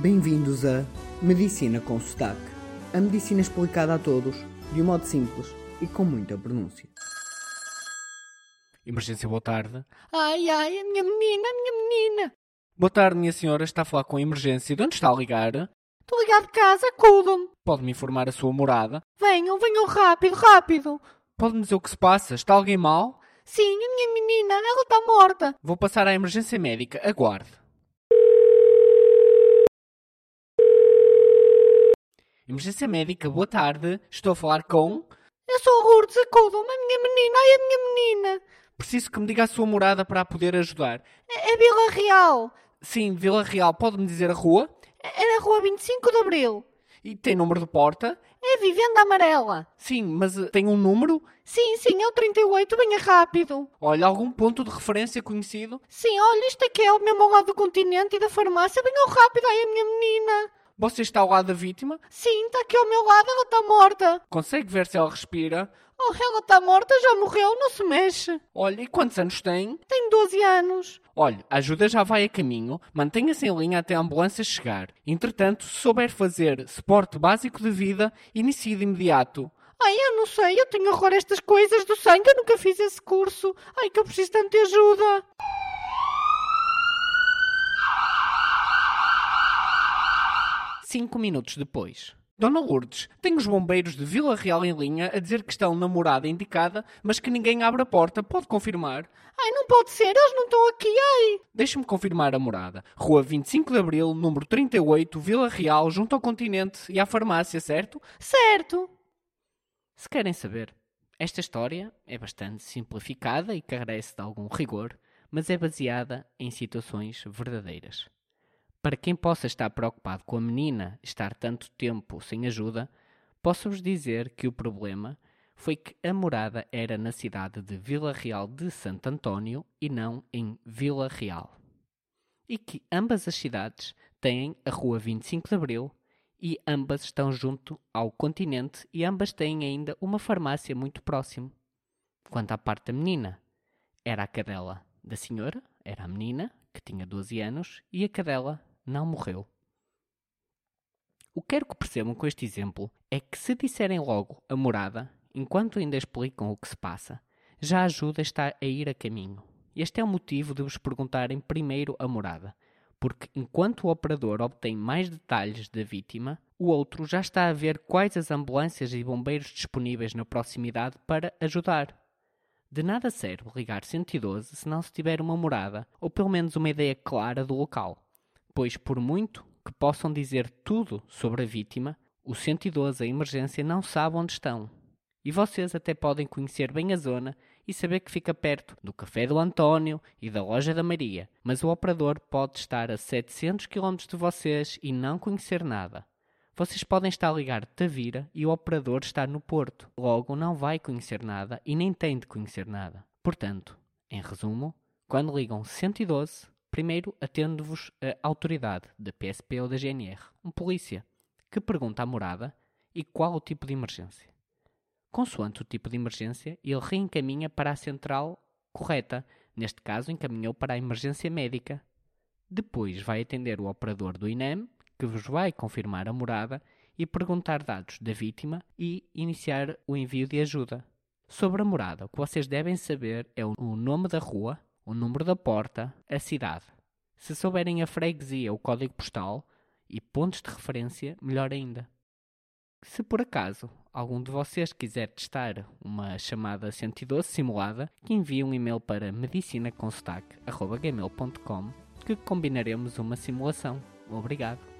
Bem-vindos a Medicina com Sotaque. A medicina explicada a todos, de um modo simples e com muita pronúncia. Emergência, boa tarde. Ai, ai, a minha menina, a minha menina. Boa tarde, minha senhora. Está a falar com a emergência. De onde está a ligar? Estou ligado de casa, acudam-me. Pode-me informar a sua morada? Venham, venham rápido, rápido. Pode-me dizer o que se passa? Está alguém mal? Sim, a minha menina, ela está morta. Vou passar à emergência médica. Aguarde. Emergência médica, boa tarde. Estou a falar com. Eu sou a Lourdes, acudam-me, a minha menina, ai, a minha menina. Preciso que me diga a sua morada para a poder ajudar. É, é Vila Real. Sim, Vila Real. Pode-me dizer a rua? É na rua 25 de Abril. E tem número de porta? É Vivenda Amarela. Sim, mas uh, tem um número? Sim, sim, é o 38, venha rápido. Olha, algum ponto de referência conhecido? Sim, olha, isto aqui é o mesmo ao lado do continente e da farmácia. Venham rápido, ai, a minha menina. Você está ao lado da vítima? Sim, está aqui ao meu lado, ela está morta. Consegue ver se ela respira? Oh, ela está morta, já morreu, não se mexe. Olha, e quantos anos tem? Tem 12 anos. Olha, a ajuda já vai a caminho, mantenha-se em linha até a ambulância chegar. Entretanto, se souber fazer suporte básico de vida, inicie de imediato. Ai, eu não sei, eu tenho horror a estas coisas do sangue, eu nunca fiz esse curso. Ai, que eu preciso tanto de ajuda. Cinco minutos depois. Dona Lourdes, tenho os bombeiros de Vila Real em linha a dizer que estão na morada indicada, mas que ninguém abre a porta. Pode confirmar? Ai, não pode ser, eles não estão aqui, ai. Deixe-me confirmar a morada. Rua 25 de Abril, número 38, Vila Real, junto ao continente e à farmácia, certo? Certo. Se querem saber, esta história é bastante simplificada e carece de algum rigor, mas é baseada em situações verdadeiras. Para quem possa estar preocupado com a menina estar tanto tempo sem ajuda, posso-vos dizer que o problema foi que a morada era na cidade de Vila Real de Santo António e não em Vila Real. E que ambas as cidades têm a Rua 25 de Abril e ambas estão junto ao continente e ambas têm ainda uma farmácia muito próximo. Quanto à parte da menina, era a cadela da senhora, era a menina, que tinha 12 anos, e a cadela não morreu. O que quero que percebam com este exemplo é que se disserem logo a morada, enquanto ainda explicam o que se passa, já ajuda está a ir a caminho. Este é o motivo de vos perguntarem primeiro a morada, porque enquanto o operador obtém mais detalhes da vítima, o outro já está a ver quais as ambulâncias e bombeiros disponíveis na proximidade para ajudar. De nada serve ligar 112 se não se tiver uma morada, ou pelo menos uma ideia clara do local pois por muito que possam dizer tudo sobre a vítima, o 112 a emergência não sabe onde estão. E vocês até podem conhecer bem a zona e saber que fica perto do Café do António e da Loja da Maria, mas o operador pode estar a 700 km de vocês e não conhecer nada. Vocês podem estar a ligar Tavira e o operador está no Porto, logo não vai conhecer nada e nem tem de conhecer nada. Portanto, em resumo, quando ligam 112, Primeiro, atende-vos a autoridade da PSP ou da GNR, um polícia, que pergunta a morada e qual o tipo de emergência. Consoante o tipo de emergência, ele reencaminha para a central correta, neste caso encaminhou para a emergência médica. Depois vai atender o operador do INEM, que vos vai confirmar a morada e perguntar dados da vítima e iniciar o envio de ajuda. Sobre a morada, o que vocês devem saber é o nome da rua, o número da porta, a cidade. Se souberem a freguesia, o código postal e pontos de referência, melhor ainda. Se por acaso algum de vocês quiser testar uma chamada 112 simulada, que envie um e-mail para medicinaconsotaque.gmail.com que combinaremos uma simulação. Obrigado.